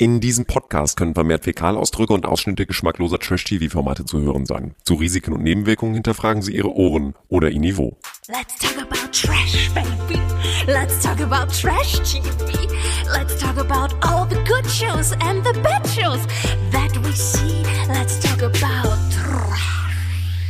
In diesem Podcast können vermehrt Fäkalausdrücke und Ausschnitte geschmackloser Trash-TV-Formate zu hören sein. Zu Risiken und Nebenwirkungen hinterfragen Sie Ihre Ohren oder Ihr Niveau. Let's talk about trash, baby. Let's talk about trash TV. Let's talk about all the good shows and the bad shows that we see. Let's talk about trash.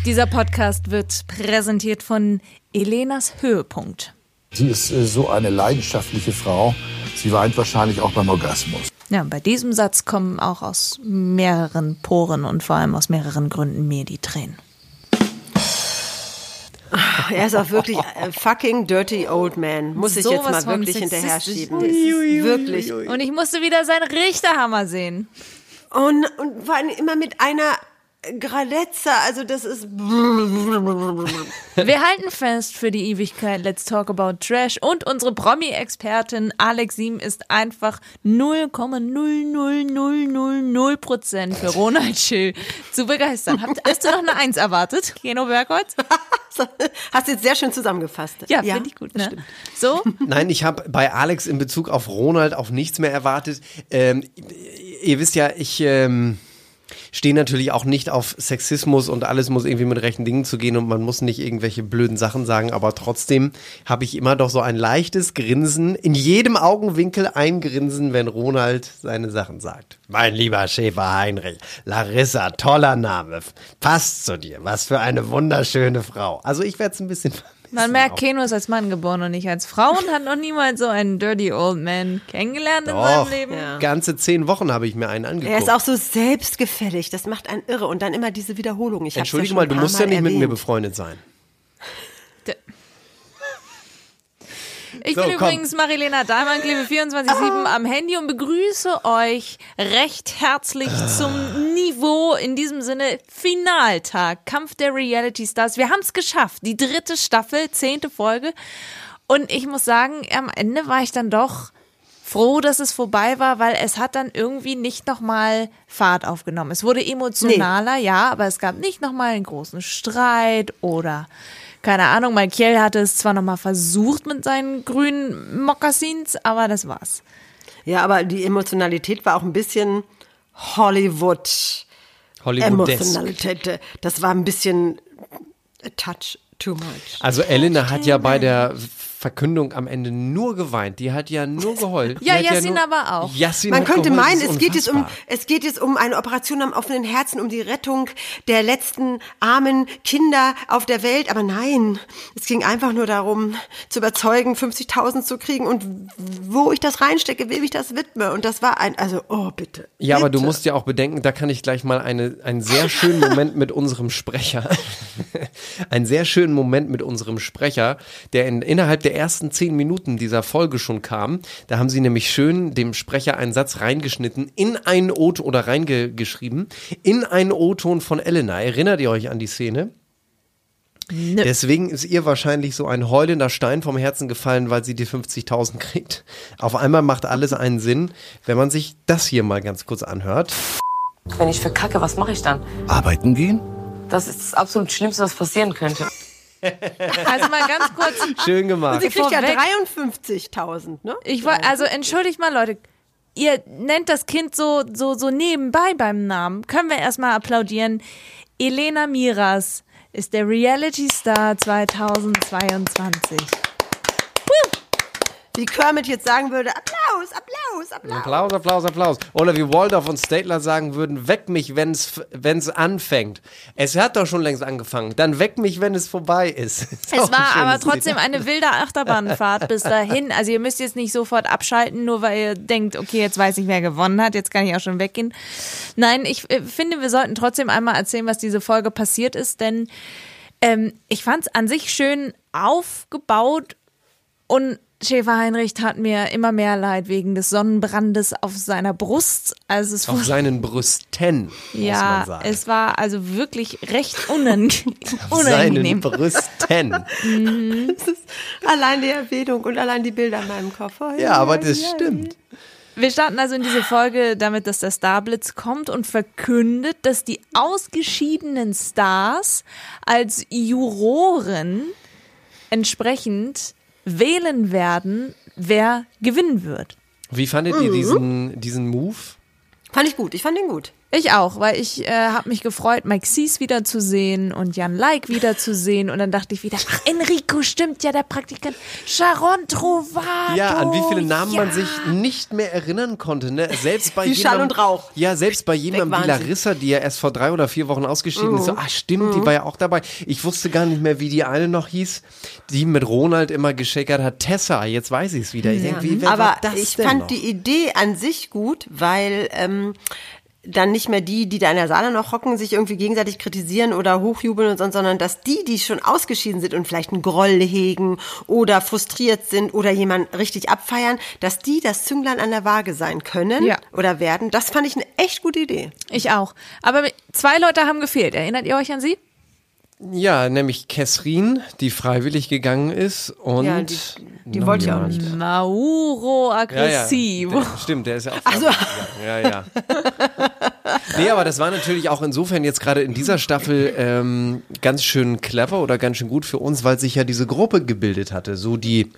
Dieser Podcast wird präsentiert von Elenas Höhepunkt. Sie ist äh, so eine leidenschaftliche Frau. Sie weint wahrscheinlich auch beim Orgasmus. Ja, bei diesem Satz kommen auch aus mehreren Poren und vor allem aus mehreren Gründen mir die Tränen. Er ist auch wirklich ein fucking dirty old man. Muss ich jetzt mal wirklich hinterher schieben. Wirklich. Und ich musste wieder seinen Richterhammer sehen. Und, und vor allem immer mit einer Gradezza. Also das ist. Wir halten fest für die Ewigkeit Let's Talk About Trash und unsere Promi-Expertin Alex Siem ist einfach 0,00000% für Ronald Schill zu begeistern. Habt, hast du noch eine Eins erwartet, Keno Bergholz? Hast du jetzt sehr schön zusammengefasst. Ja, finde ich gut, ne? So? Nein, ich habe bei Alex in Bezug auf Ronald auf nichts mehr erwartet. Ähm, ihr wisst ja, ich ähm, stehe natürlich auch nicht auf Sexismus und alles muss irgendwie mit rechten Dingen zu gehen und man muss nicht irgendwelche blöden Sachen sagen, aber trotzdem habe ich immer doch so ein leichtes Grinsen, in jedem Augenwinkel ein Grinsen, wenn Ronald seine Sachen sagt. Mein lieber Schäfer Heinrich, Larissa, toller Name, passt zu dir, was für eine wunderschöne Frau. Also ich werde es ein bisschen Man merkt, Keno ist als Mann geboren und nicht als Frau und hat noch niemals so einen Dirty Old Man kennengelernt in Doch, seinem Leben. ganze zehn Wochen habe ich mir einen angeguckt. Er ist auch so selbstgefällig. Das macht einen irre. Und dann immer diese Wiederholung. Ich Entschuldige ja mal, du musst ja Mal nicht mit mir erwähnt. befreundet sein. Ich So, bin komm. übrigens Marilena Dahlmann, klebe 24-7 am Handy und begrüße euch recht herzlich zum Niveau, in diesem Sinne Finaltag, Kampf der Reality Stars. Wir haben es geschafft, die dritte Staffel, zehnte Folge. Und ich muss sagen, am Ende war ich dann doch froh, dass es vorbei war, weil es hat dann irgendwie nicht nochmal Fahrt aufgenommen. Es wurde emotionaler, ja, aber es gab nicht nochmal einen großen Streit oder keine Ahnung, Michael hatte es zwar nochmal versucht mit seinen grünen Mokassins, aber das war's. Ja, aber die Emotionalität war auch ein bisschen Hollywood. Hollywoodesk. Emotionalität. Das war ein bisschen a touch too much. Also Elena hat ja bei der Verkündung am Ende nur geweint. Die hat ja nur geheult. Ja, Yassin nur, aber auch. Yassin Man könnte geheult. meinen, es geht, jetzt um, es geht jetzt um eine Operation am offenen Herzen, um die Rettung der letzten armen Kinder auf der Welt. Aber nein, es ging einfach nur darum, zu überzeugen, 50.000 zu kriegen und wo ich das reinstecke, wem ich das widme. Und das war ein, also, oh, bitte. Ja, aber du musst ja auch bedenken, da kann ich gleich mal eine, einen sehr schönen Moment mit unserem Sprecher, einen sehr schönen Moment mit unserem Sprecher, der in, innerhalb der ersten zehn Minuten dieser Folge schon kam. Da haben sie nämlich schön dem Sprecher einen Satz reingeschnitten, in einen O-Ton oder reingeschrieben, in einen O-Ton von Elena. Erinnert ihr euch an die Szene? Deswegen ist ihr wahrscheinlich so ein heulender Stein vom Herzen gefallen, weil sie die 50.000 kriegt. Auf einmal macht alles einen Sinn, wenn man sich das hier mal ganz kurz anhört. Wenn ich verkacke, was mache ich dann? Arbeiten gehen? Das ist das absolut Schlimmste, was passieren könnte. Also mal ganz kurz, Schön gemacht. Sie kriegt ja vorweg- 53.000, ne? ich wollte, also entschuldigt mal Leute, ihr nennt das Kind so, so, so nebenbei beim Namen. Können wir erstmal applaudieren. Elena Miras ist der Reality Star 2022. Wie Kermit jetzt sagen würde, Applaus, Applaus, Applaus. Applaus, Applaus, Applaus. Oder wie Waldorf und Statler sagen würden, weck mich, wenn's, wenn's anfängt. Es hat doch schon längst angefangen. Dann weck mich, wenn es vorbei ist. Es ein war aber trotzdem Lied. eine wilde Achterbahnfahrt bis dahin. Also ihr müsst jetzt nicht sofort abschalten, nur weil ihr denkt, okay, jetzt weiß ich, wer gewonnen hat, jetzt kann ich auch schon weggehen. Nein, ich äh, finde, wir sollten trotzdem einmal erzählen, was diese Folge passiert ist, denn ähm, ich fand es an sich schön aufgebaut und Schäfer Heinrich tat mir immer mehr leid wegen des Sonnenbrandes auf seiner Brust. Also es Auf war, seinen Brüsten, muss man ja, sagen. es war also wirklich recht unange Auf seinen unangenehm. Brüsten. Allein die Erwähnung und allein die Bilder in meinem Kopf. Oh, Ja, aber das stimmt. Wir starten also in diese Folge damit, dass der Starblitz kommt und verkündet, dass die ausgeschiedenen Stars als Juroren entsprechend wählen werden, wer gewinnen wird. Wie fandet Mhm. ihr diesen, diesen Move? Fand ich gut, ich fand ihn gut. Ich auch, weil ich äh, habe mich gefreut, Mike Sees wiederzusehen und Jan Like wiederzusehen. Und dann dachte ich wieder, ach, Enrico stimmt ja, der Praktikant. Sharon Trovato. Ja, an wie viele Namen ja. man sich nicht mehr erinnern konnte. Ne? Selbst bei Wie Schall jemandem, und Rauch. Ja, selbst bei jemandem wie. Larissa, die ja erst vor drei oder vier Wochen ausgeschieden ist. So, Mhm. ah stimmt, die war ja auch dabei. Ich wusste gar nicht mehr, wie die eine noch hieß, die mit Ronald immer geschäkert hat. Tessa, jetzt weiß ich es wieder. Ich denk, wie, wer Aber war das ich denn fand noch? die Idee an sich gut, weil ähm, dann nicht mehr die, die da in der Saale noch hocken, sich irgendwie gegenseitig kritisieren oder hochjubeln und sonst, sondern dass die, die schon ausgeschieden sind und vielleicht einen Groll hegen oder frustriert sind oder jemanden richtig abfeiern, dass die das Zünglein an der Waage sein können Ja. oder werden. Das fand ich eine echt gute Idee. Ich auch. Aber zwei Leute haben gefehlt. Erinnert ihr euch an sie? Ja, nämlich Kesrin, die freiwillig gegangen ist und Ja, die, die wollte ich auch nicht. Mauro Ja, ja. Aggressivo. Der, stimmt, der ist ja auch freiwillig gegangen. Ja, ja. Nee, aber das war natürlich auch insofern jetzt gerade in dieser Staffel ähm, ganz schön clever oder ganz schön gut für uns, weil sich ja diese Gruppe gebildet hatte. So die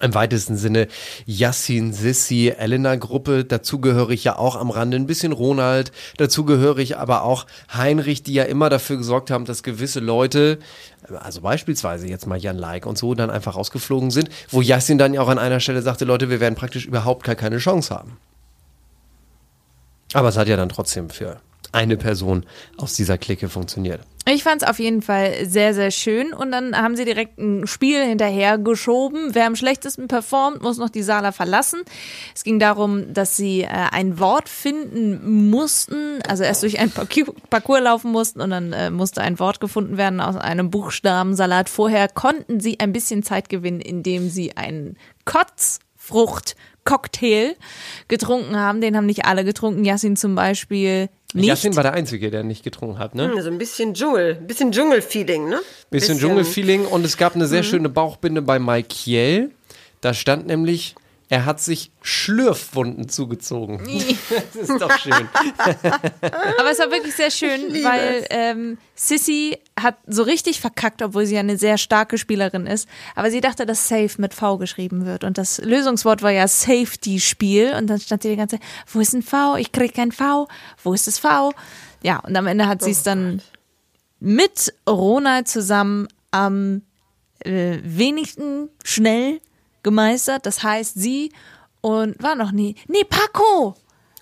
im weitesten Sinne Yassin, Sissi, Elena-Gruppe. Dazu gehöre ich ja auch am Rande ein bisschen Ronald. Dazu gehöre ich aber auch Heinrich, die ja immer dafür gesorgt haben, dass gewisse Leute, also beispielsweise jetzt mal Jan Like und so, dann einfach rausgeflogen sind, wo Yassin dann ja auch an einer Stelle sagte, Leute, wir werden praktisch überhaupt gar keine Chance haben. Aber es hat ja dann trotzdem für eine Person aus dieser Clique funktioniert. Ich fand es auf jeden Fall sehr, sehr schön. Und dann haben sie direkt ein Spiel hinterher geschoben. Wer am schlechtesten performt, muss noch die Sala verlassen. Es ging darum, dass sie äh, ein Wort finden mussten, also erst durch ein Parcours Parcours laufen mussten und dann äh, musste ein Wort gefunden werden aus einem Buchstabensalat. Vorher konnten sie ein bisschen Zeit gewinnen, indem sie einen Kotzfrucht Cocktail getrunken haben. Den haben nicht alle getrunken. Yassin zum Beispiel nicht. Yassin war der Einzige, der nicht getrunken hat, ne? So ein bisschen Dschungel, ein bisschen Dschungelfeeling, ne? Bisschen Dschungelfeeling und es gab eine Mhm. sehr schöne Bauchbinde bei Mike Da stand nämlich, er hat sich Schlürfwunden zugezogen. das ist doch schön. Aber es war wirklich sehr schön, weil ähm, Sissy hat so richtig verkackt, obwohl sie ja eine sehr starke Spielerin ist. Aber sie dachte, dass Safe mit V geschrieben wird. Und das Lösungswort war ja Safety-Spiel. Und dann stand sie die ganze Zeit, wo ist ein V? Ich krieg kein V. Wo ist das V? Ja, und am Ende hat sie es dann mit Ronald zusammen am äh, wenigsten schnell gemeistert. Das heißt, sie und war noch nie. Nee, Paco!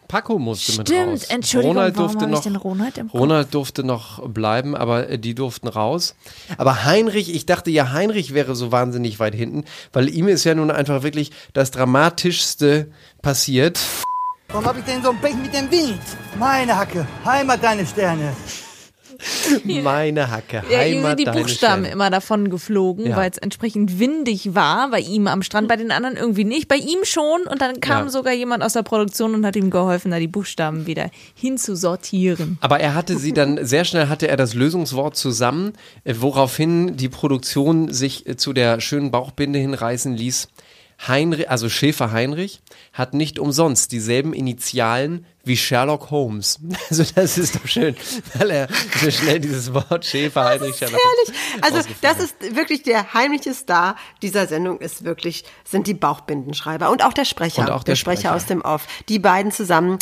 Paco musste mit Stimmt, raus. Entschuldigung, Ronald warum durfte habe ich noch, denn Ronald im Kopf? Ronald durfte noch bleiben, aber äh, die durften raus. Aber Heinrich, ich dachte ja, Heinrich wäre so wahnsinnig weit hinten, weil ihm ist ja nun einfach wirklich das Dramatischste passiert. Warum hab ich denn so ein Pech mit dem Wind? Meine Hacke, Heimat deine Sterne. Meine Hacke, Ja, ihm sind die Buchstaben Sterne. immer davon geflogen, Ja. weil es entsprechend windig war. Bei ihm am Strand, bei den anderen irgendwie nicht. Bei ihm schon. Und dann kam Ja. sogar jemand aus der Produktion und hat ihm geholfen, da die Buchstaben wieder hinzusortieren. Aber er hatte sie dann, sehr schnell hatte er das Lösungswort zusammen, äh, woraufhin die Produktion sich äh, zu der schönen Bauchbinde hinreißen ließ. Heinrich, also Schäfer Heinrich, hat nicht umsonst dieselben Initialen wie Sherlock Holmes. Also das ist doch schön, weil er so schnell dieses Wort Schäfer Heinrich Sherlock Herrlich. Holmes Also das ist wirklich der heimliche Star dieser Sendung ist wirklich, sind die Bauchbindenschreiber und auch der Sprecher. Und auch der Sprecher. aus dem Off. Die beiden zusammen,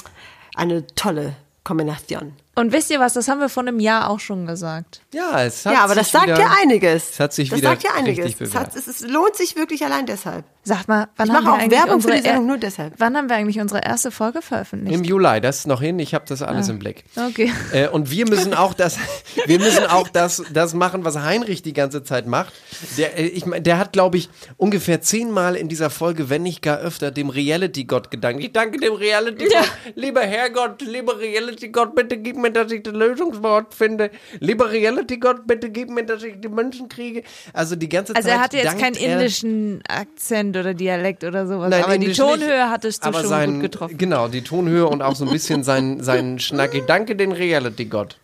eine tolle Kombination. Und wisst ihr was, das haben wir vor einem Jahr auch schon gesagt. Ja, es hat ja, aber das sich sagt wieder, ja einiges. Es hat sich das wieder sagt ja einiges. Es, hat, es, es lohnt sich wirklich allein deshalb. Sagt mal, wann Ich haben mache wir auch eigentlich Werbung für unsere die Sendung nur deshalb. Wann haben wir eigentlich unsere erste Folge veröffentlicht? Im Juli, das ist noch hin, ich habe das alles im Blick. Okay. Äh, und wir müssen auch das, wir müssen auch das, das machen, was Heinrich die ganze Zeit macht. Der, äh, ich mein, der hat, glaube ich, ungefähr zehnmal in dieser Folge, wenn nicht gar öfter, dem Reality-Gott gedankt. Ich danke dem Reality-Gott. Lieber Herrgott, lieber Reality-Gott, bitte gib mir, dass ich das Lösungswort finde. Lieber Reality-Gott, bitte gib mir, dass ich die Menschen kriege. Also die ganze Also Zeit. er hatte jetzt keinen indischen Akzent oder Dialekt oder sowas, Nein, aber die Indisch Tonhöhe nicht, hattest du schon sein, gut getroffen. Genau, die Tonhöhe und auch so ein bisschen sein, sein Schnacki. Danke den Reality-Gott.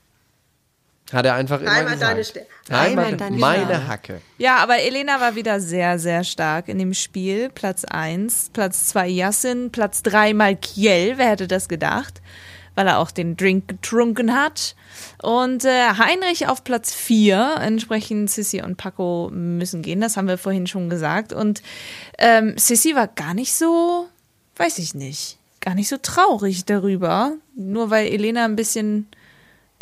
Hat er einfach immer gesagt. deine Ste- Heimat, Heimat deine meine. Hacke. Ja, aber Elena war wieder sehr, sehr stark in dem Spiel. Platz 1, Platz 2 Yassin, Platz 3 Malkiel, wer hätte das gedacht? Weil er auch den Drink getrunken hat. Und äh, Heinrich auf Platz 4, entsprechend Sissy und Paco müssen gehen, das haben wir vorhin schon gesagt. Und ähm, Sissy war gar nicht so weiß ich nicht, gar nicht so traurig darüber. Nur weil Elena ein bisschen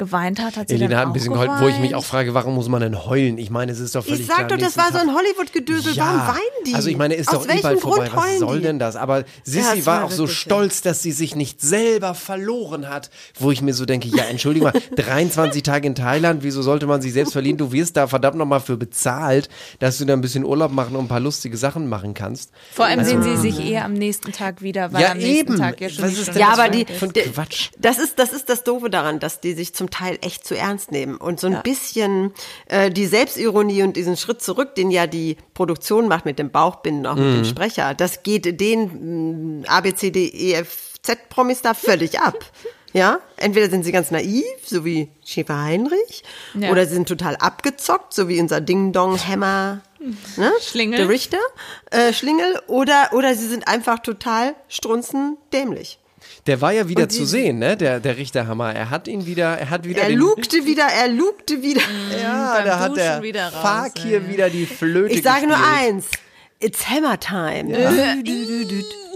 geweint hat, hat sie Elena dann hat ein auch bisschen geweint. geheult, wo ich mich auch frage, warum muss man denn heulen? Ich meine, es ist doch völlig Ich sag klar, doch, das war so Tag- ein Hollywood-Gedösel. Ja, Warum weinen die? Also ich meine, ist Aus doch welchem überall vorbei. Grund Was heulen soll die? denn das? Aber Sissi es war war auch so stolz, dass sie sich nicht selber verloren hat. Wo ich mir so denke, ja, entschuldige mal, 23 Tage in Thailand, wieso sollte man sich selbst verlieren? Du wirst da verdammt nochmal für bezahlt, dass du da ein bisschen Urlaub machen und ein paar lustige Sachen machen kannst. Vor allem sehen sie sich eher am nächsten Tag wieder, weil Ja, am nächsten eben. Tag ja schon Was ist denn Ja, das aber die- Quatsch? das ist das ist das Doofe daran, dass die sich zum Teil echt zu ernst nehmen und so ein bisschen äh, die Selbstironie und diesen Schritt zurück, den ja die Produktion macht mit dem Bauchbinden, auch Mhm. mit dem Sprecher, das geht den mh, A B C D E F Z Promis da völlig ab. Ja, entweder sind sie ganz naiv, so wie Schäfer Heinrich, Ja. oder sie sind total abgezockt, so wie unser Ding Dong Hammer, ne? Schlingel. der Richter, äh, Schlingel, oder oder sie sind einfach total strunzendämlich. Der war ja wieder die- zu sehen, ne? Der, der Richterhammer. Er hat ihn wieder, er hat wieder Er den, lugte wieder, er lugte wieder. Ja, beim da hat der wieder raus, Fakir ey. wieder die Flöte Ich sage nur eins. It's Hammer Time.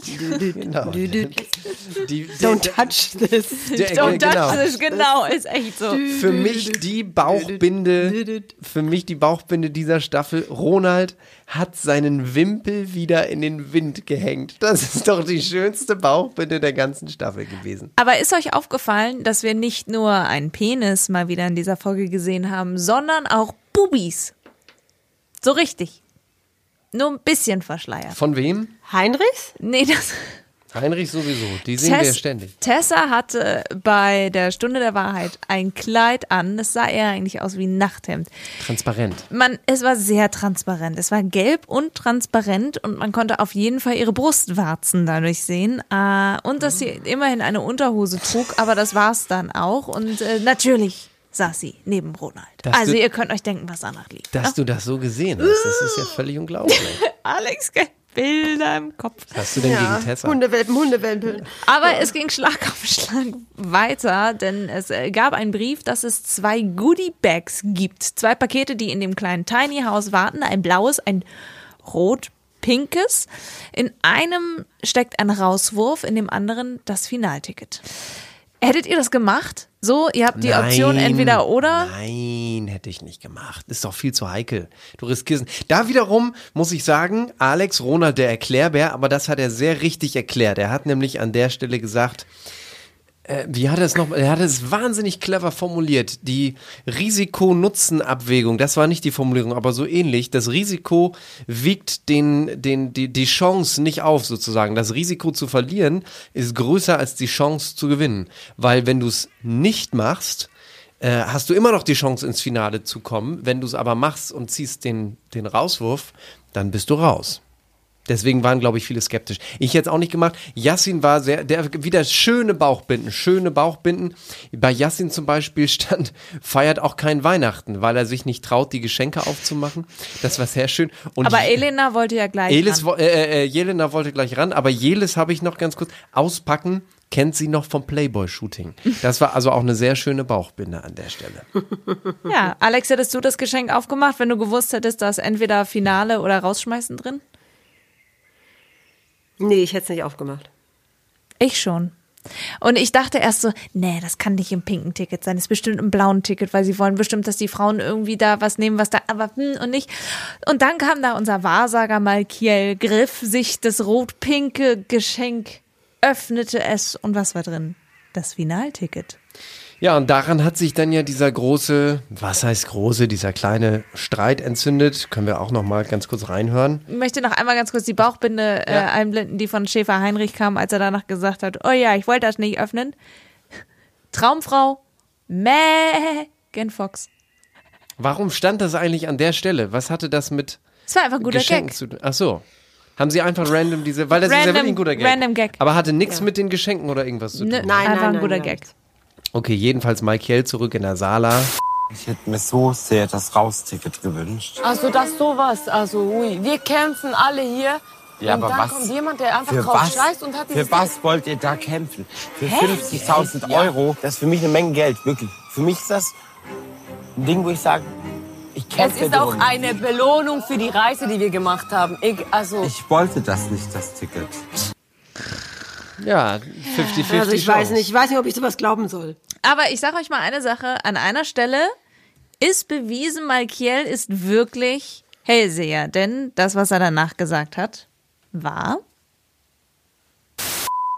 Genau. Die, Don't touch this. der, Don't genau. touch this, genau, ist echt so. Für mich die Bauchbinde, für mich die Bauchbinde dieser Staffel. Ronald hat seinen Wimpel wieder in den Wind gehängt. Das ist doch die schönste Bauchbinde der ganzen Staffel gewesen. Aber ist euch aufgefallen, dass wir nicht nur einen Penis mal wieder in dieser Folge gesehen haben, sondern auch Bubis? So richtig. Nur ein bisschen verschleiert. Von wem? Heinrichs? Nee, das. Heinrich sowieso. Die sehen wir Tess- ständig. Tessa hatte bei der Stunde der Wahrheit ein Kleid an. Das sah eher eigentlich aus wie ein Nachthemd. Transparent. Man, es war sehr transparent. Es war gelb und transparent und man konnte auf jeden Fall ihre Brustwarzen dadurch sehen. Äh, und dass sie immerhin eine Unterhose trug, aber das war's dann auch. Und äh, natürlich saß sie neben Ronald. Dass also du- ihr könnt euch denken, was danach liegt. Dass du das so gesehen hast, das ist ja völlig unglaublich. Alex, gell? Bilder im Kopf. Was hast du denn gegen Tessa? Hundewelpen, Hundewelpen. Aber es ging Schlag auf Schlag weiter, denn es äh, gab einen Brief, dass es zwei Goodie-Bags gibt. Zwei Pakete, die in dem kleinen Tiny House warten. Ein blaues, ein rot-pinkes. In einem steckt ein Rauswurf, in dem anderen das Finalticket. Hättet ihr das gemacht? So, ihr habt die Option entweder oder. Nein, hätte ich nicht gemacht. Ist doch viel zu heikel. Du riskierst. Da wiederum muss ich sagen, Alex Ronald der Erklärbär, aber das hat er sehr richtig erklärt. Er hat nämlich an der Stelle gesagt, wie hat er es noch? Er hat es wahnsinnig clever formuliert. Die Risiko-Nutzen-Abwägung, das war nicht die Formulierung, aber so ähnlich. Das Risiko wiegt den, den, die, die Chance nicht auf, sozusagen. Das Risiko zu verlieren ist größer als die Chance zu gewinnen. Weil wenn du es nicht machst, äh, hast du immer noch die Chance ins Finale zu kommen. Wenn du es aber machst und ziehst den, den Rauswurf, dann bist du raus. Deswegen waren, glaube ich, viele skeptisch. Ich jetzt auch nicht gemacht. Yassin war sehr, der wieder schöne Bauchbinden, schöne Bauchbinden. Bei Yassin zum Beispiel stand, feiert auch kein Weihnachten, weil er sich nicht traut, die Geschenke aufzumachen. Das war sehr schön. Und Aber Elena wollte ja gleich. Elis, ran. wo- äh, äh, Jelena wollte gleich ran, aber Jelis habe ich noch ganz kurz. Auspacken kennt sie noch vom Playboy-Shooting. Das war also auch eine sehr schöne Bauchbinde an der Stelle. Ja, Alex, hättest du das Geschenk aufgemacht, wenn du gewusst hättest, da ist entweder Finale oder rausschmeißen drin? Nee, ich hätte es nicht aufgemacht. Ich schon. Und ich dachte erst so, nee, das kann nicht im pinken Ticket sein, das ist bestimmt im blauen Ticket, weil sie wollen bestimmt, dass die Frauen irgendwie da was nehmen, was da, aber hm, und nicht. Und dann kam da unser Wahrsager Malkiel, griff sich das rot-pinke Geschenk, öffnete es und was war drin? Das Finalticket. Ja, und daran hat sich dann ja dieser große, was heißt große, dieser kleine Streit entzündet. Können wir auch noch mal ganz kurz reinhören. Ich möchte noch einmal ganz kurz die Bauchbinde äh, Ja. einblenden, die von Schäfer Heinrich kam, als er danach gesagt hat, oh ja, ich wollte das nicht öffnen. Traumfrau Megan Fox. Warum stand das eigentlich an der Stelle? Was hatte das mit Es war einfach ein guter Geschenken Gag. zu tun? Ach so. Haben sie einfach random diese, weil das ist ja Random- wirklich ein guter Gag. random Gag. Aber hatte nichts mit den Geschenken oder irgendwas zu tun. Nö, Nein, einfach nein, ein nein, guter nein. Gag. Okay, jedenfalls Michael zurück in der Sala. Ich hätte mir so sehr das Rausticket gewünscht. Also das sowas, also ui. Wir kämpfen alle hier. Ja, und aber dann was- kommt jemand, der einfach Für drauf was, scheißt und hat für was wollt ihr da kämpfen? Für 50.000 Euro, das ist für mich eine Menge Geld, wirklich. Für mich ist das ein Ding, wo ich sage, ich Es kämpfe ist auch drum. eine Belohnung für die Reise, die wir gemacht haben. Ich, also Ich wollte das nicht, das Ticket. Ja, 50-50 Also ich weiß nicht, ich weiß nicht, ob ich sowas glauben soll. Aber ich sage euch mal eine Sache. An einer Stelle ist bewiesen, Malkiel ist wirklich Hellseher. Denn das, was er danach gesagt hat, war...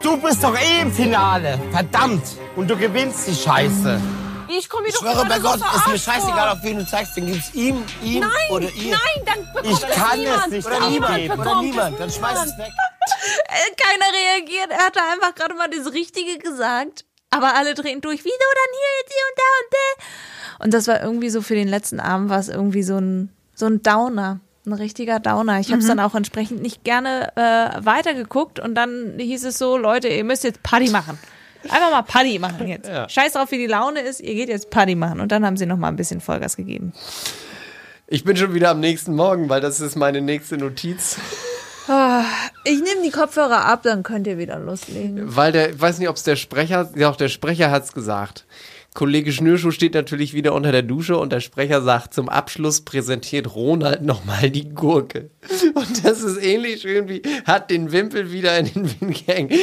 Du bist doch eh im Finale. Verdammt. Und du gewinnst die Scheiße. Ich komme mir Ich doch schwöre bei Gott, ist mir scheißegal, auf wen du zeigst. Dann gibt's ihm, ihm Nein, oder ihr. nein, dann bekommt Ich es kann niemand. es nicht Oder niemand. Oder niemand. es, Dann schmeiß es weg. Äh, Keiner reagiert. Er hat da einfach gerade mal das Richtige gesagt. Aber alle drehen durch. Wieso dann hier jetzt hier und da und da? Und das war irgendwie so für den letzten Abend war es irgendwie so ein, so ein Downer. Ein richtiger Downer. Ich habe es dann auch entsprechend nicht gerne äh, weitergeguckt und dann hieß es so, Leute, ihr müsst jetzt Party machen. Einfach mal Party machen jetzt. Scheiß drauf, wie die Laune ist, ihr geht jetzt Party machen. Und dann haben sie noch mal ein bisschen Vollgas gegeben. Ich bin schon wieder am nächsten Morgen, weil das ist meine nächste Notiz. Ich nehme die Kopfhörer ab, dann könnt ihr wieder loslegen. Weil der, ich weiß nicht, ob es der Sprecher, ja, auch der Sprecher hat's gesagt. Kollege Schnürschuh steht natürlich wieder unter der Dusche und der Sprecher sagt, zum Abschluss präsentiert Ronald nochmal die Gurke. Und das ist ähnlich schön wie, hat den Wimpel wieder in den Wind gehängt.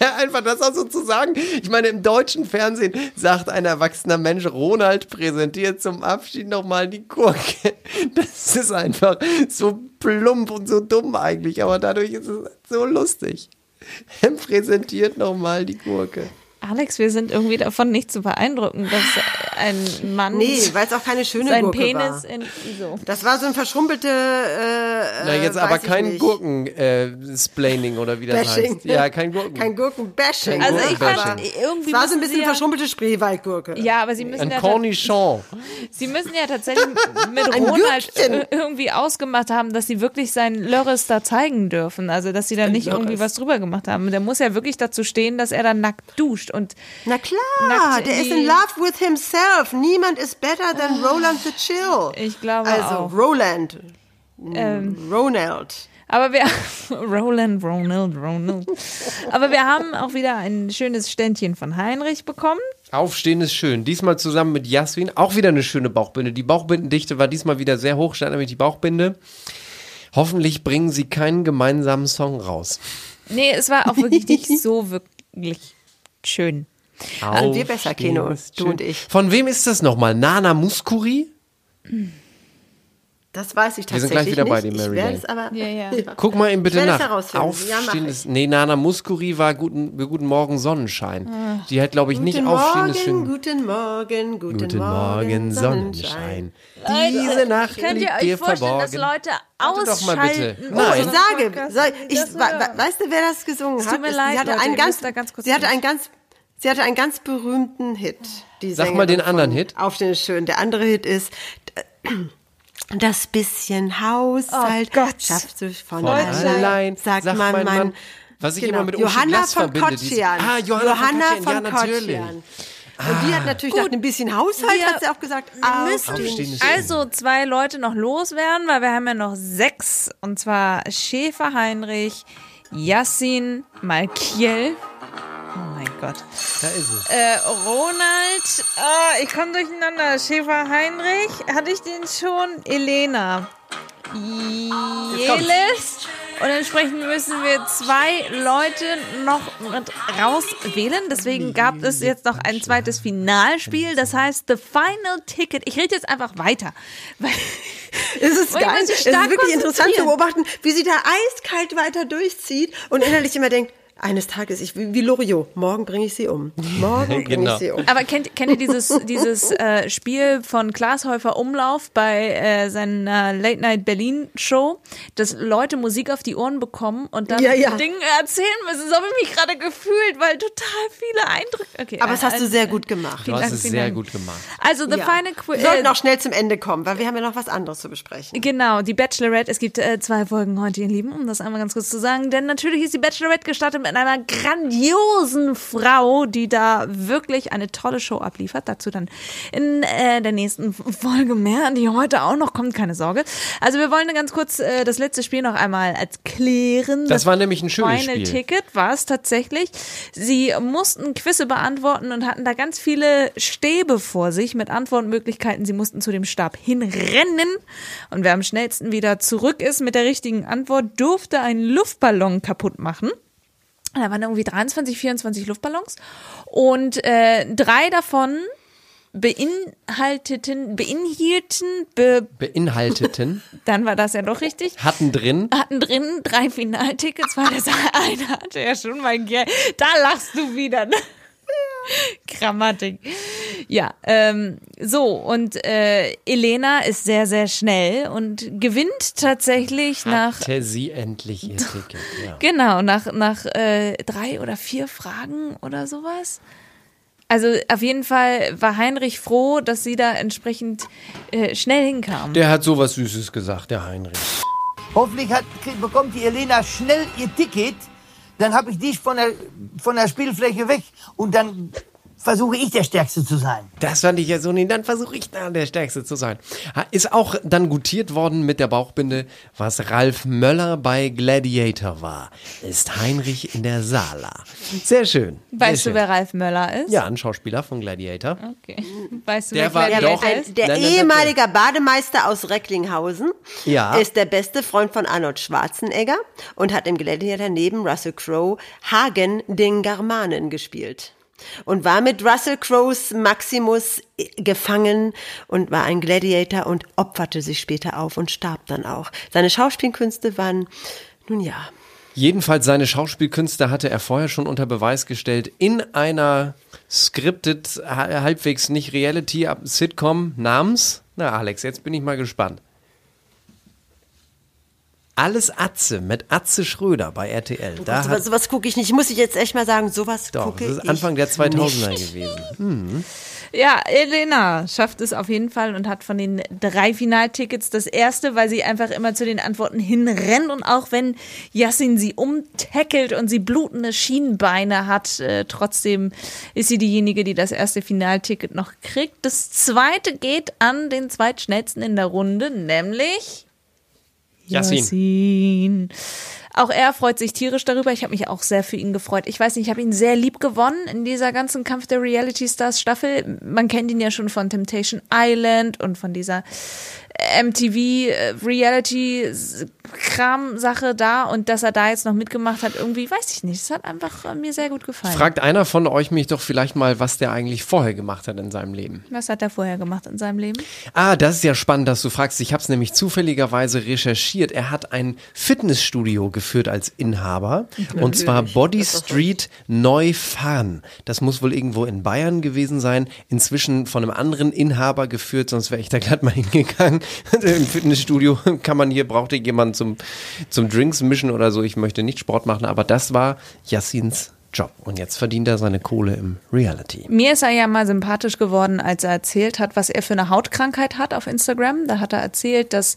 Einfach das auch so zu sagen. Ich meine, im deutschen Fernsehen sagt ein erwachsener Mensch, Ronald präsentiert zum Abschied nochmal die Gurke. Das ist einfach so plump und so dumm eigentlich, aber dadurch ist es so lustig. Er präsentiert nochmal die Gurke. Alex, wir sind irgendwie davon nicht zu beeindrucken, dass ein Mann Nee, weil es auch keine schöne sein Gurke Penis war. in so. Das war so ein verschrumpelte. Äh, Na, jetzt äh, aber kein. Gurken-Splaining oder wie das Bashing. heißt. Ja, kein Gurken. Kein Gurkenbashing. Also ich fand irgendwie Es war so ein bisschen sie ja, verschrumpelte Spreewaldgurke. ja, aber sie müssen Ein ja Cornichon. sie müssen ja tatsächlich mit Ronald Gürkchen. äh, irgendwie ausgemacht haben, dass sie wirklich sein Lörres da zeigen dürfen, also dass sie da nicht irgendwie was drüber gemacht haben. Der muss ja wirklich dazu stehen, dass er dann nackt duscht und Na klar, der in ist in love with himself. Niemand ist better than Roland the Chill. ich glaube Also auch. Roland. Ähm, Ronald. Aber wir Roland, Ronald, Ronald. Aber wir haben auch wieder ein schönes Ständchen von Heinrich bekommen. Aufstehen ist schön. Diesmal zusammen mit Jasmin. Auch wieder eine schöne Bauchbinde. Die Bauchbindendichte war diesmal wieder sehr hoch, stand nämlich die Bauchbinde. Hoffentlich bringen sie keinen gemeinsamen Song raus. Nee, es war auch wirklich nicht so wirklich schön. Also wir besser, ist du und ich. Von wem ist das nochmal? Nana Muskuri? Das weiß ich Wir sind tatsächlich gleich wieder nicht. bei dir, ich Mary werde Lane. es aber. Ja, ja. Guck mal eben bitte Ich werde nach. herausfinden. Ja, ich. Nee, Nana Muskuri war guten, guten Morgen Sonnenschein. Die hat, glaube ich, nicht Guten aufstehen Morgen, ist schön. guten Morgen, guten, Guten Morgen, Sonnenschein. Leute, Diese Nacht Könnt ihr euch dir vorstellen, verborgen. dass Leute Warte doch mal bitte. ausschalten? Nein. Ich unseren sage, soll, ich, das wa- hören? wa- weißt du, wer das gesungen hat? tut mir leid, sie hatte Leute, einen ganz, ganz kurz sie hatte einen ganz, sie hatte einen ganz berühmten Hit. Die Sag mal den anderen Hit. Aufstehen ist schön. Der andere Hit ist das bisschen Haushalt Oh Gott. schaffst du von Von allein, sagt, sagt man, mein Mann. Was ich genau. immer mit Uschi Johanna von Kotschian. Ah, Johanna von Kotschian, ja, von natürlich. Kotschian. Und die hat natürlich nach ein bisschen Haushalt, wir hat sie auch gesagt, müssen also zwei Leute noch loswerden, weil wir haben ja noch sechs. Und zwar Schäfer Heinrich, Yassin, Malkiel. Oh mein Gott. Da ist es. Äh, Ronald, ah, ich komme durcheinander. Schäfer Heinrich, hatte ich den schon? Elena. Jeles. Und entsprechend müssen wir zwei Leute noch mit rauswählen. Deswegen gab es jetzt noch ein zweites Finalspiel. Das heißt The Final Ticket. Ich rede jetzt einfach weiter. Es ist geil. Es ist wirklich interessant zu beobachten, wie sie da eiskalt weiter durchzieht und innerlich immer denkt, eines Tages, ich, wie wie Loriot, morgen bringe ich sie um. Morgen bringe Genau. ich sie um. Aber kennt, kennt ihr dieses, dieses äh, Spiel von Glashäufer Umlauf bei äh, seiner Late Night Berlin Show, dass Leute Musik auf die Ohren bekommen und dann Ja, ja. Dinge erzählen müssen? So habe ich mich gerade gefühlt, weil total viele Eindrücke. Okay, Aber das äh, hast du äh, sehr gut gemacht. Du hast Dank, es sehr Dank. gut gemacht. Also The Ja. Final Quiz. Wir sollten auch schnell zum Ende kommen, weil wir haben ja noch was anderes zu besprechen. Genau, die Bachelorette. Es gibt äh, zwei Folgen heute, ihr Lieben, um das einmal ganz kurz zu sagen. Denn natürlich ist die Bachelorette gestartet mit einer grandiosen Frau, die da wirklich eine tolle Show abliefert. Dazu dann in äh, der nächsten Folge mehr, die heute auch noch kommt, keine Sorge. Also wir wollen ganz kurz äh, das letzte Spiel noch einmal erklären. Das war nämlich ein schönes Final Spiel. Ticket war es tatsächlich. Sie mussten Quizze beantworten und hatten da ganz viele Stäbe vor sich mit Antwortmöglichkeiten. Sie mussten zu dem Stab hinrennen. Und wer am schnellsten wieder zurück ist mit der richtigen Antwort, durfte einen Luftballon kaputt machen. Da waren irgendwie 23, 24 Luftballons und äh, drei davon beinhalteten, beinhielten, be, Beinhalteten, dann war das ja doch richtig, hatten drin. hatten drin drei Finaltickets, weil das eine hatte ja schon mal Geld. Da lachst du wieder. Ne? Grammatik. Ja, ähm, so und äh, Elena ist sehr, sehr schnell und gewinnt tatsächlich nach Hatte sie endlich ihr Ticket. Ja. Genau, nach, nach äh, drei oder vier Fragen oder sowas. Also auf jeden Fall war Heinrich froh, dass sie da entsprechend äh, schnell hinkam. Der hat sowas Süßes gesagt, der Heinrich. Hoffentlich hat, bekommt die Elena schnell ihr Ticket. Dann habe ich dich von der, von der Spielfläche weg. Und dann versuche ich der Stärkste zu sein. Das fand ich ja so nicht. Dann versuche ich da der Stärkste zu sein. Ist auch dann gutiert worden mit der Bauchbinde, was Ralf Möller bei Gladiator war. Ist Heinrich in der Sala. Sehr schön. weißt Sehr du, schön. wer Ralf Möller ist? Ja, ein Schauspieler von Gladiator. Okay. Weißt du, Der wer war Gladiator doch- ist? Der nein, ehemalige Bademeister aus Recklinghausen Ja. ist der beste Freund von Arnold Schwarzenegger und hat im Gladiator neben Russell Crowe Hagen den Germanen gespielt. Und war mit Russell Crowes Maximus äh, gefangen und war ein Gladiator und opferte sich später auf und starb dann auch. Seine Schauspielkünste waren, nun ja, Jedenfalls seine Schauspielkünste hatte er vorher schon unter Beweis gestellt in einer scripted, ha- halbwegs nicht Reality, ab- Sitcom namens. Na Alex, jetzt bin ich mal gespannt. Alles Atze mit Atze Schröder bei RTL. Da sowas, hat, sowas gucke ich nicht. Muss ich jetzt echt mal sagen, sowas doch, gucke das ist ich Anfang der 2000er nicht. gewesen. Ja, Elena schafft es auf jeden Fall und hat von den drei Finaltickets das erste, weil sie einfach immer zu den Antworten hinrennt und auch wenn Yassin sie umtackelt und sie blutende Schienbeine hat, äh, trotzdem ist sie diejenige, die das erste Finalticket noch kriegt. Das zweite geht an den zweitschnellsten in der Runde, nämlich Yassin. Auch er freut sich tierisch darüber. Ich habe mich auch sehr für ihn gefreut. Ich weiß nicht, ich habe ihn sehr lieb gewonnen in dieser ganzen Kampf der Reality Stars Staffel. Man kennt ihn ja schon von Temptation Island und von dieser MTV äh, Reality Kram Sache da und dass er da jetzt noch mitgemacht hat, irgendwie weiß ich nicht. Es hat einfach äh, mir sehr gut gefallen. Fragt einer von euch mich doch vielleicht mal, was der eigentlich vorher gemacht hat in seinem Leben. Was hat er vorher gemacht in seinem Leben? Ah, das ist ja spannend, dass du fragst. Ich habe es nämlich zufälligerweise recherchiert. Er hat ein Fitnessstudio geführt als Inhaber. Und zwar Body Street Neufahren. Das muss wohl irgendwo in Bayern gewesen sein. Inzwischen von einem anderen Inhaber geführt, sonst wäre ich da glatt mal hingegangen. Im Fitnessstudio kann man hier, brauchte jemand zum, zum Drinks mischen oder so. Ich möchte nicht Sport machen, aber das war Yassins Job. Und jetzt verdient er seine Kohle im Reality. Mir ist er ja mal sympathisch geworden, als er erzählt hat, was er für eine Hautkrankheit hat auf Instagram. Da hat er erzählt, dass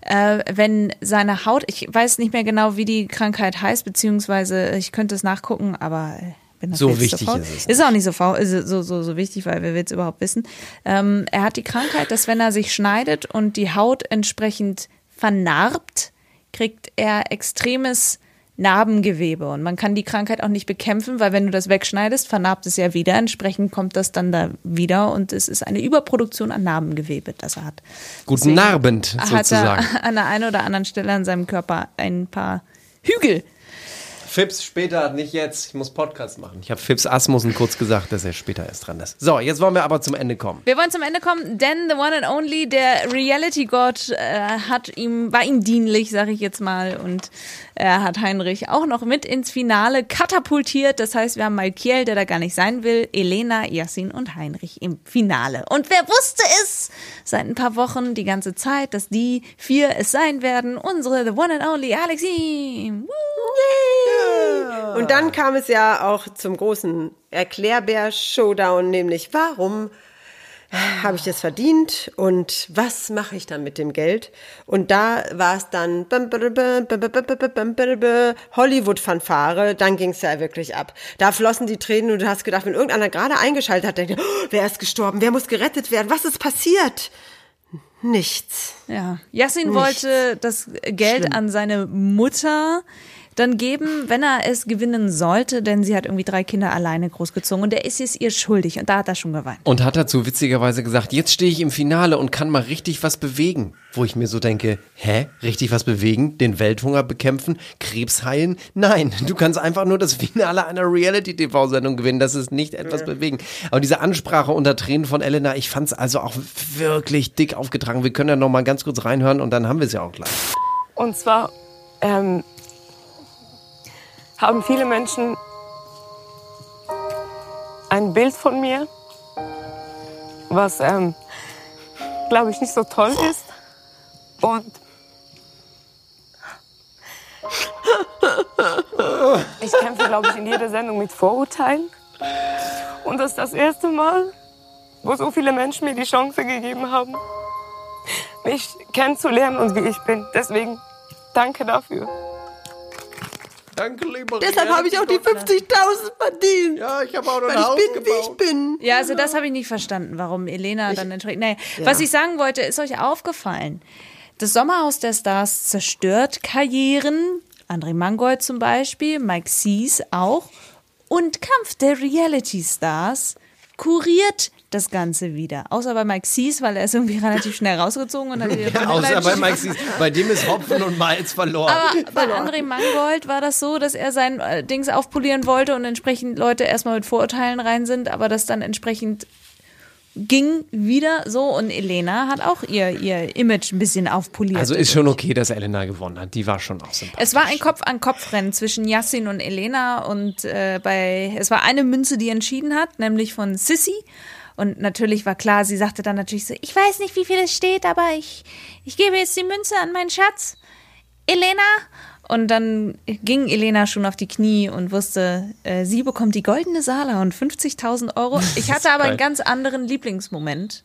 äh, wenn seine Haut, ich weiß nicht mehr genau, wie die Krankheit heißt, beziehungsweise ich könnte es nachgucken, aber bin das So wichtig faul. ist es Ist auch nicht so, faul, so, so, so wichtig, weil wer will es überhaupt wissen. Ähm, er hat die Krankheit, dass wenn er sich schneidet und die Haut entsprechend vernarbt, kriegt er extremes Narbengewebe und man kann die Krankheit auch nicht bekämpfen, weil wenn du das wegschneidest, vernarbt es ja wieder. Entsprechend kommt das dann da wieder und es ist eine Überproduktion an Narbengewebe, das er hat. Guten Abend, Hat sozusagen. er an der einen oder anderen Stelle an seinem Körper ein paar Hügel. Fips später, nicht jetzt. Ich muss Podcast machen. Ich habe Fips Asmussen kurz gesagt, dass er später erst dran ist. So, jetzt wollen wir aber zum Ende kommen. Wir wollen zum Ende kommen, denn the one and only, der Reality God, äh, hat ihm, war ihm dienlich, sag ich jetzt mal, und er hat Heinrich auch noch mit ins Finale katapultiert. Das heißt, wir haben Malkiel, der da gar nicht sein will, Elena, Yassin und Heinrich im Finale. Und wer wusste es seit ein paar Wochen, die ganze Zeit, dass die vier es sein werden? Unsere the one and only Alexim. Und dann kam es ja auch zum großen Erklärbär-Showdown, nämlich warum habe ich das verdient und was mache ich dann mit dem Geld? Und da war es dann Hollywood-Fanfare, dann ging es ja wirklich ab. Da flossen die Tränen und du hast gedacht, wenn irgendeiner gerade eingeschaltet hat, denkt, oh, wer ist gestorben, wer muss gerettet werden, was ist passiert? Nichts. Ja, Yassin Nichts. wollte das Geld Schlimm. an seine Mutter dann geben, wenn er es gewinnen sollte, denn sie hat irgendwie drei Kinder alleine großgezogen und er ist es ihr schuldig und da hat er schon geweint. Und hat dazu witzigerweise gesagt, jetzt stehe ich im Finale und kann mal richtig was bewegen. Wo ich mir so denke, hä? Richtig was bewegen? Den Welthunger bekämpfen? Krebs heilen? Nein, du kannst einfach nur das Finale einer Reality-TV-Sendung gewinnen. Das ist nicht etwas bewegen. Aber diese Ansprache unter Tränen von Elena, ich fand es also auch wirklich dick aufgetragen. Wir können ja noch mal ganz kurz reinhören und dann haben wir es ja auch gleich. Und zwar ähm, haben viele Menschen ein Bild von mir, was, ähm, glaube ich, nicht so toll ist. Und ich kämpfe, glaube ich, in jeder Sendung mit Vorurteilen. Und das ist das erste Mal, wo so viele Menschen mir die Chance gegeben haben, mich kennenzulernen und wie ich bin. Deswegen danke dafür. Danke, lieber Deshalb habe ich auch die 50.000 verdient. Ja, ich habe auch noch Weil ich bin, wie ich bin. Ja, also das habe ich nicht verstanden, warum Elena dann entsprechend. Nee, was ich sagen wollte, ist euch aufgefallen. Das Sommerhaus der Stars zerstört Karrieren. André Mangold zum Beispiel, Mike Sees auch. Und Kampf der Reality Stars kuriert das Ganze wieder. Außer bei Mike Sees, weil er ist irgendwie relativ schnell rausgezogen und hat wieder Ja, außer bei Mike Sies, bei dem ist Hopfen und Malz verloren. aber bei André Mangold war das so, dass er sein äh, Dings aufpolieren wollte und entsprechend Leute erstmal mit Vorurteilen rein sind, aber das dann entsprechend ging wieder so und Elena hat auch ihr, ihr Image ein bisschen aufpoliert. Also ist schon okay, dass Elena gewonnen hat. Die war schon auch sympathisch. es war ein Kopf-an-Kopf-Rennen zwischen Yassin und Elena und äh, bei es war eine Münze, die entschieden hat, nämlich von Sissy. Und natürlich war klar, sie sagte dann natürlich so, ich weiß nicht, wie viel es steht, aber ich, ich gebe jetzt die Münze an meinen Schatz. Elena. Und dann ging Elena schon auf die Knie und wusste, äh, sie bekommt die goldene Sala und 50.000 Euro. Ich hatte aber einen ganz anderen Lieblingsmoment.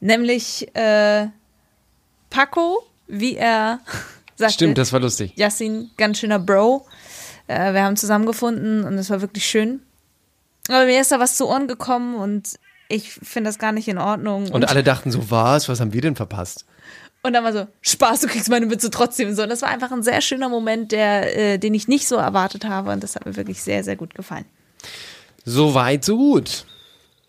Nämlich äh, Paco, wie er sagte. Stimmt, das war lustig. Yassin, ganz schöner Bro. Äh, wir haben zusammengefunden und es war wirklich schön. Aber mir ist da was zu Ohren gekommen und ich finde das gar nicht in Ordnung. Und alle dachten so, was? Was haben wir denn verpasst? Und dann war so, Spaß, du kriegst meine Mütze trotzdem. So, und das war einfach ein sehr schöner Moment, der, äh, den ich nicht so erwartet habe. Und das hat mir wirklich sehr, sehr gut gefallen. So weit, so gut.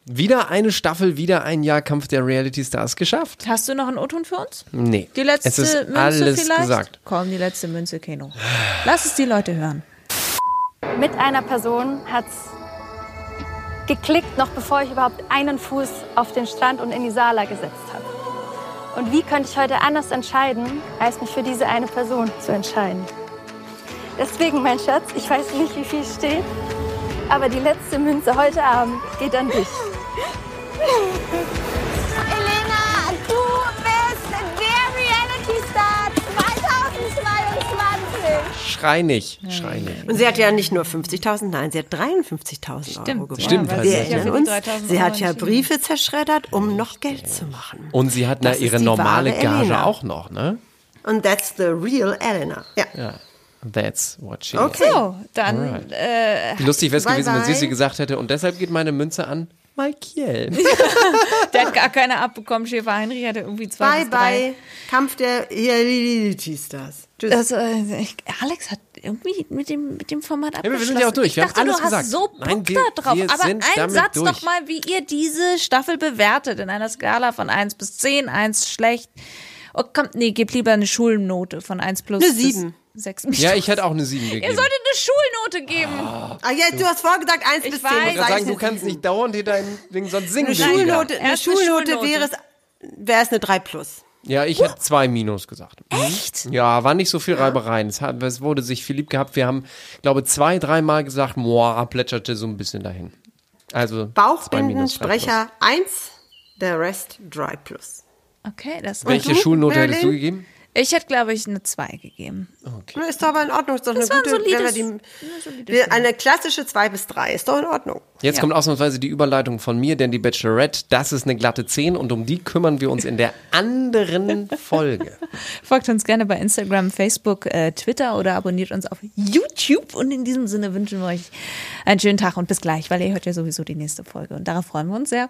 Wieder eine Staffel, wieder ein Jahr Kampf der Reality Stars geschafft. Hast du noch einen O-Ton für uns? Nee. Die letzte es ist Münze alles vielleicht? gesagt. Komm, die letzte Münze, Keno. Lass es die Leute hören. Mit einer Person hat's geklickt, noch bevor ich überhaupt einen Fuß auf den Strand und in die Sala gesetzt habe. Und wie könnte ich heute anders entscheiden, als mich für diese eine Person zu entscheiden? Deswegen, mein Schatz, ich weiß nicht, wie viel steht, aber die letzte Münze heute Abend geht an dich. Schrei nicht, schrei nicht. Und sie hat ja nicht nur 50.000, nein, sie hat 53.000 Euro gewonnen. Stimmt, Wir hat sie. erinnern Ja, uns, 3.000 sie hat ja. Briefe zerschreddert, um noch Geld zu machen. Und sie hat na, ihre normale Gage Elena. auch noch, ne? Und that's the real Elena. Ja. Ja. That's what she Okay. So, dann äh, is. Lustig wäre es Bye, gewesen, wenn bye. Sissi gesagt hätte, und deshalb geht meine Münze an Michael. der hat gar keine abbekommen. Schäfer Heinrich hatte irgendwie zwei Bye, bis drei. bye. Kampf der Reality-Stars. Tschüss. Ich, Alex hat irgendwie mit dem, mit dem Format wir abgeschlossen. sind ja auch durch. Ich Wir haben dachte, alles du hast gesagt. so Bock Nein, wir- da drauf. wir Aber ein Satz durch. doch mal, wie ihr diese Staffel bewertet in einer Skala von 1 bis 10. 1 schlecht. Oh, komm, nee, gib lieber eine Schulnote von 1 plus Eine bis sieben. 6. ja, ich hätte auch eine 7 Ihr gegeben. solltet eine Schulnote geben. Ah, ja, du hast vorgesagt 1 Ich bis 10. weiß. Sag Ich ich sagen, du kannst nicht dauernd hier dein Ding, sonst singen Eine. Schulnote, eine Schulnote Schulnote. wäre es, wäre es eine 3 plus. Ja, ich hätte zwei Minus gesagt. Echt? Ja, war nicht so viel Reibereien. Es, hat, es wurde sich viel lieb gehabt. Wir haben, glaube zwei, dreimal gesagt, boah, plätscherte so ein bisschen dahin. Also zwei Minus, drei Bauchbindensprecher 1, der Rest 3 plus. Okay, das. Welche du, Schulnote hättest du gegeben? Ich hätte, glaube ich, eine 2 gegeben. Ist doch aber in Ordnung. Ist doch Das eine gute, wenn wir solides- die, wir, eine klassische 2 bis 3 ist doch in Ordnung. Jetzt Ja. kommt ausnahmsweise die Überleitung von mir, denn die Bachelorette, das ist eine glatte 10 und um die kümmern wir uns in der anderen Folge. Folgt uns gerne bei Instagram, Facebook, äh, Twitter oder abonniert uns auf YouTube. Und in diesem Sinne wünschen wir euch einen schönen Tag und bis gleich, weil ihr hört ja sowieso die nächste Folge. Und darauf freuen wir uns sehr.